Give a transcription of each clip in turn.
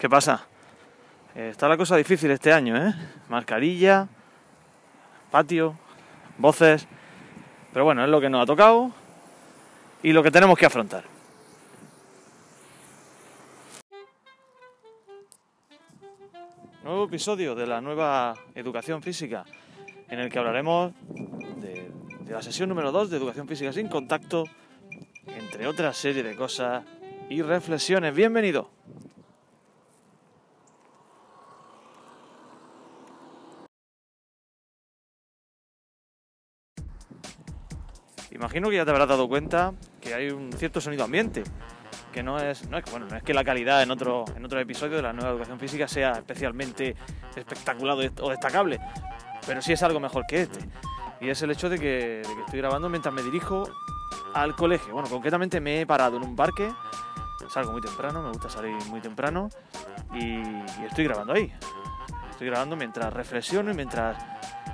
¿Qué pasa? Eh, está la cosa difícil este año, ¿eh? Mascarilla, patio, voces. Pero bueno, es lo que nos ha tocado y lo que tenemos que afrontar. Nuevo episodio de la nueva educación física, en el que hablaremos de, la sesión número 2 de educación física sin contacto, entre otra serie de cosas y reflexiones. Bienvenido. Imagino que ya te habrás dado cuenta que hay un cierto sonido ambiente, que no es, no es, bueno, no es que la calidad en otro, en otro episodio de la nueva educación física sea especialmente espectacular o destacable, pero sí es algo mejor que este. Y es el hecho de que, estoy grabando mientras me dirijo al colegio. Bueno, concretamente me he parado en un parque, salgo muy temprano, me gusta salir muy temprano y estoy grabando ahí. Estoy grabando mientras reflexiono y mientras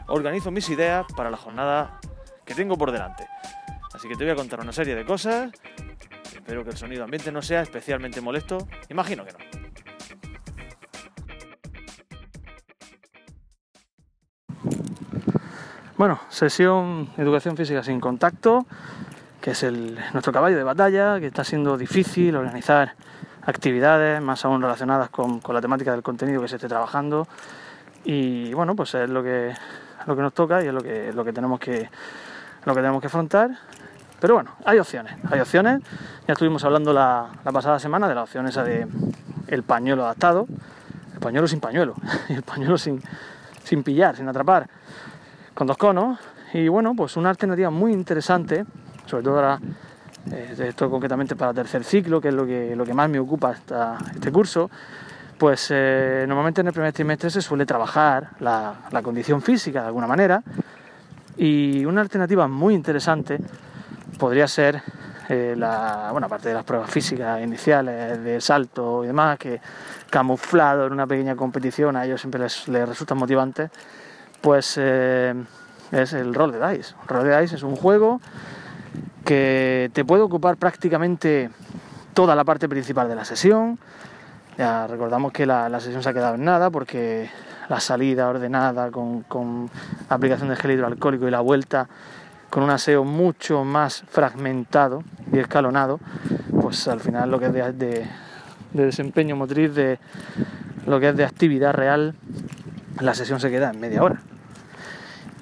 organizo mis ideas para la jornada que tengo por delante. Así que te voy a contar una serie de cosas. Espero que el sonido ambiente no sea especialmente molesto. Imagino que no. Bueno, sesión educación física sin contacto, que es nuestro caballo de batalla, que está siendo difícil organizar actividades, más aún relacionadas con, con la temática del contenido que se esté trabajando. Y bueno, pues es lo que, lo que nos toca y es lo que, lo que tenemos que lo que tenemos que afrontar. Pero bueno, hay opciones, hay opciones. Ya estuvimos hablando la, la pasada semana de la opción esa de el pañuelo adaptado, el pañuelo sin pañuelo, el pañuelo sin, sin pillar, sin atrapar, con dos conos. Y bueno, pues una alternativa muy interesante, sobre todo ahora, eh, esto concretamente para tercer ciclo, que es lo que, lo que más me ocupa esta, este curso, pues eh, normalmente en el primer trimestre se suele trabajar la, la condición física de alguna manera y una alternativa muy interesante podría ser eh, la, bueno, aparte de las pruebas físicas iniciales, de salto y demás, que camuflado en una pequeña competición a ellos siempre les, les resulta motivante, pues eh, es el rol de dice. El rol de dice es un juego que te puede ocupar prácticamente toda la parte principal de la sesión. Ya recordamos que la, la sesión se ha quedado en nada porque la salida ordenada con, con aplicación de gel hidroalcohólico y la vuelta con un aseo mucho más fragmentado y escalonado, pues al final lo que es de, de, de, desempeño motriz, de lo que es de actividad real, la sesión se queda en media hora.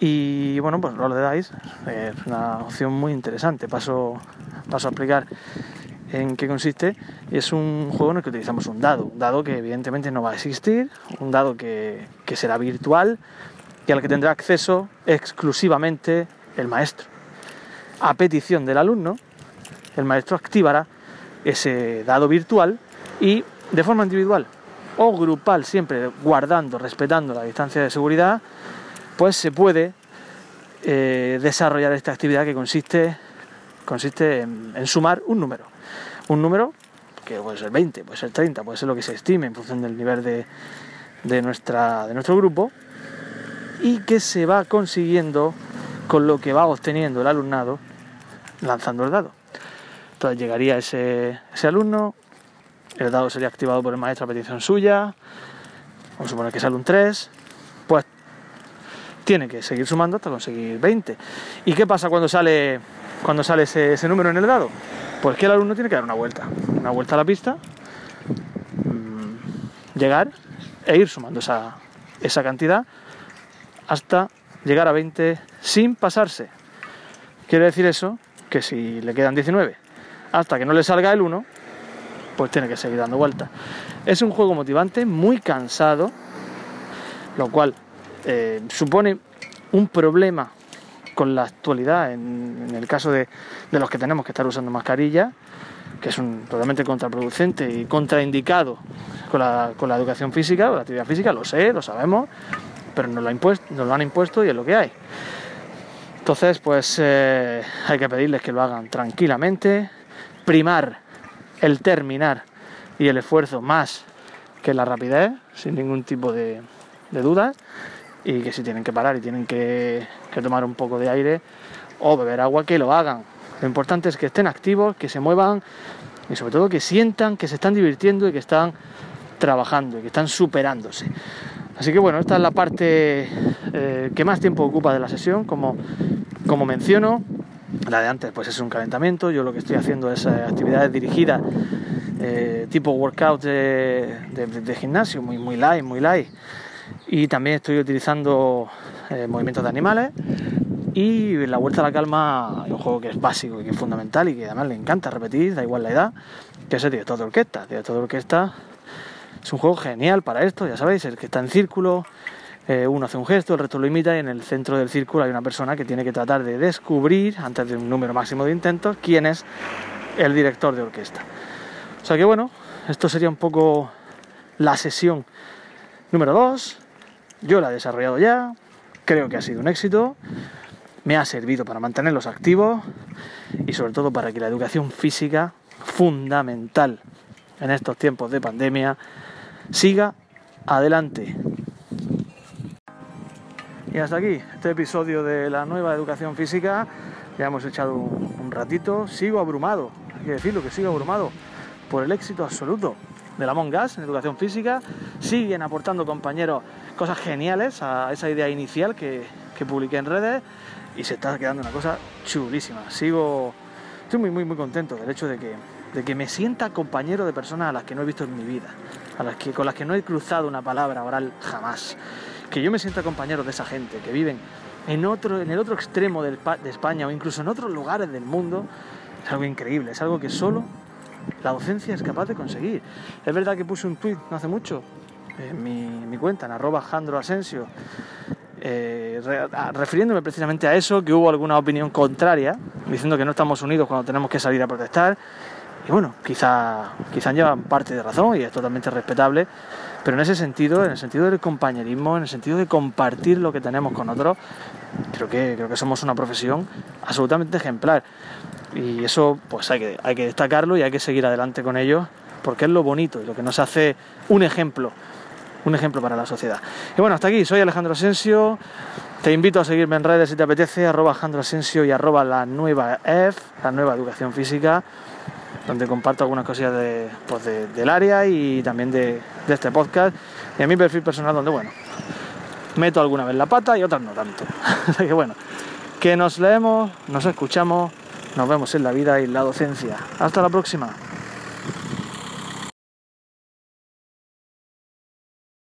Y bueno, pues Roll de Dice es una opción muy interesante. Paso, paso a explicar en qué consiste. Es un juego en el que utilizamos un dado, un dado que evidentemente no va a existir, un dado que será virtual y al que tendrá acceso exclusivamente el maestro. A petición del alumno, el maestro activará ese dado virtual y de forma individual o grupal, siempre guardando, respetando la distancia de seguridad, pues se puede eh, desarrollar esta actividad que consiste, consiste en, en sumar un número un número que puede ser 20, puede ser 30, puede ser lo que se estime en función del nivel de, de, nuestra, de nuestro grupo y que se va consiguiendo con lo que va obteniendo el alumnado lanzando el dado. Entonces llegaría ese, ese alumno, el dado sería activado por el maestro a petición suya, vamos a suponer que sale un 3, pues tiene que seguir sumando hasta conseguir 20. ¿Y qué pasa cuando sale, cuando sale ese, ese número en el dado? Pues que el alumno tiene que dar una vuelta, una vuelta a la pista, mmm, llegar e ir sumando esa, esa cantidad hasta llegar a 20 sin pasarse. Quiere decir eso que si le quedan 19 hasta que no le salga el 1, pues tiene que seguir dando vueltas. Es un juego motivante, muy cansado, lo cual eh, supone un problema con la actualidad, en, el caso de, de, los que tenemos que estar usando mascarilla, que es totalmente contraproducente y contraindicado con la, con la educación física, con la actividad física, lo sé, lo sabemos, pero nos lo, han impuesto y es lo que hay. Entonces, pues eh, hay que pedirles que lo hagan tranquilamente, primar el terminar y el esfuerzo más que la rapidez, sin ningún tipo de, de dudas y que si tienen que parar y tienen que, tomar un poco de aire o beber agua, que lo hagan. Lo importante es que estén activos, que se muevan y sobre todo que sientan que se están divirtiendo y que están trabajando y que están superándose. Así que bueno, esta es la parte eh, que más tiempo ocupa de la sesión, como, como menciono. La de antes pues es un calentamiento, yo lo que estoy haciendo es eh, actividades dirigidas eh, tipo workout de, de, gimnasio, muy, muy light, muy light. Y también estoy utilizando movimientos de animales. Y la vuelta a la calma un juego que es básico y que es fundamental y que además le encanta repetir, da igual la edad, que es el director de orquesta. director de orquesta es un juego genial para esto, ya sabéis, el que está en círculo, eh, uno hace un gesto, el resto lo imita y en el centro del círculo hay una persona que tiene que tratar de descubrir, antes de un número máximo de intentos, quién es el director de orquesta. O sea que bueno, esto sería un poco la sesión número 2. Yo la he desarrollado ya, creo que ha sido un éxito, me ha servido para mantenerlos activos y sobre todo para que la educación física, fundamental en estos tiempos de pandemia, siga adelante. Y hasta aquí este episodio de la nueva educación física. Ya hemos echado un, ratito. Sigo abrumado, hay que decirlo que sigo abrumado por el éxito absoluto de la Mongas en educación física. Siguen aportando compañeros cosas geniales a esa idea inicial que, que publiqué en redes y se está quedando una cosa chulísima. Sigo, estoy muy, muy, muy contento del hecho de que de que me sienta compañero de personas a las que no he visto en mi vida, a las que, con las que no he cruzado una palabra oral jamás. Que yo me sienta compañero de esa gente que viven en, otro, en el otro extremo de España o incluso en otros lugares del mundo, es algo increíble, es algo que solo la docencia es capaz de conseguir. Es verdad que puse un tuit no hace mucho en mi, cuenta, en arroba Asensio, eh, refiriéndome precisamente a eso, que hubo alguna opinión contraria, diciendo que no estamos unidos cuando tenemos que salir a protestar. Y bueno, quizá, quizá llevan parte de razón y es totalmente respetable, pero en ese sentido, en el sentido del compañerismo, en el sentido de compartir lo que tenemos con otros, creo que, creo que somos una profesión absolutamente ejemplar. Y eso pues hay que, hay que destacarlo y hay que seguir adelante con ello, porque es lo bonito y lo que nos hace un ejemplo, un ejemplo para la sociedad. Y bueno, hasta aquí, soy Alejandro Asensio. Te invito a seguirme en redes si te apetece, arroba Alejandro Asensio y arroba la nueva EF, la nueva educación física donde comparto algunas cosillas de, pues del área y también de, de, este podcast. Y a mi perfil personal, donde, bueno, meto alguna vez la pata y otras no tanto. Así que bueno, que nos leemos, nos escuchamos, nos vemos en la vida y en la docencia. Hasta la próxima.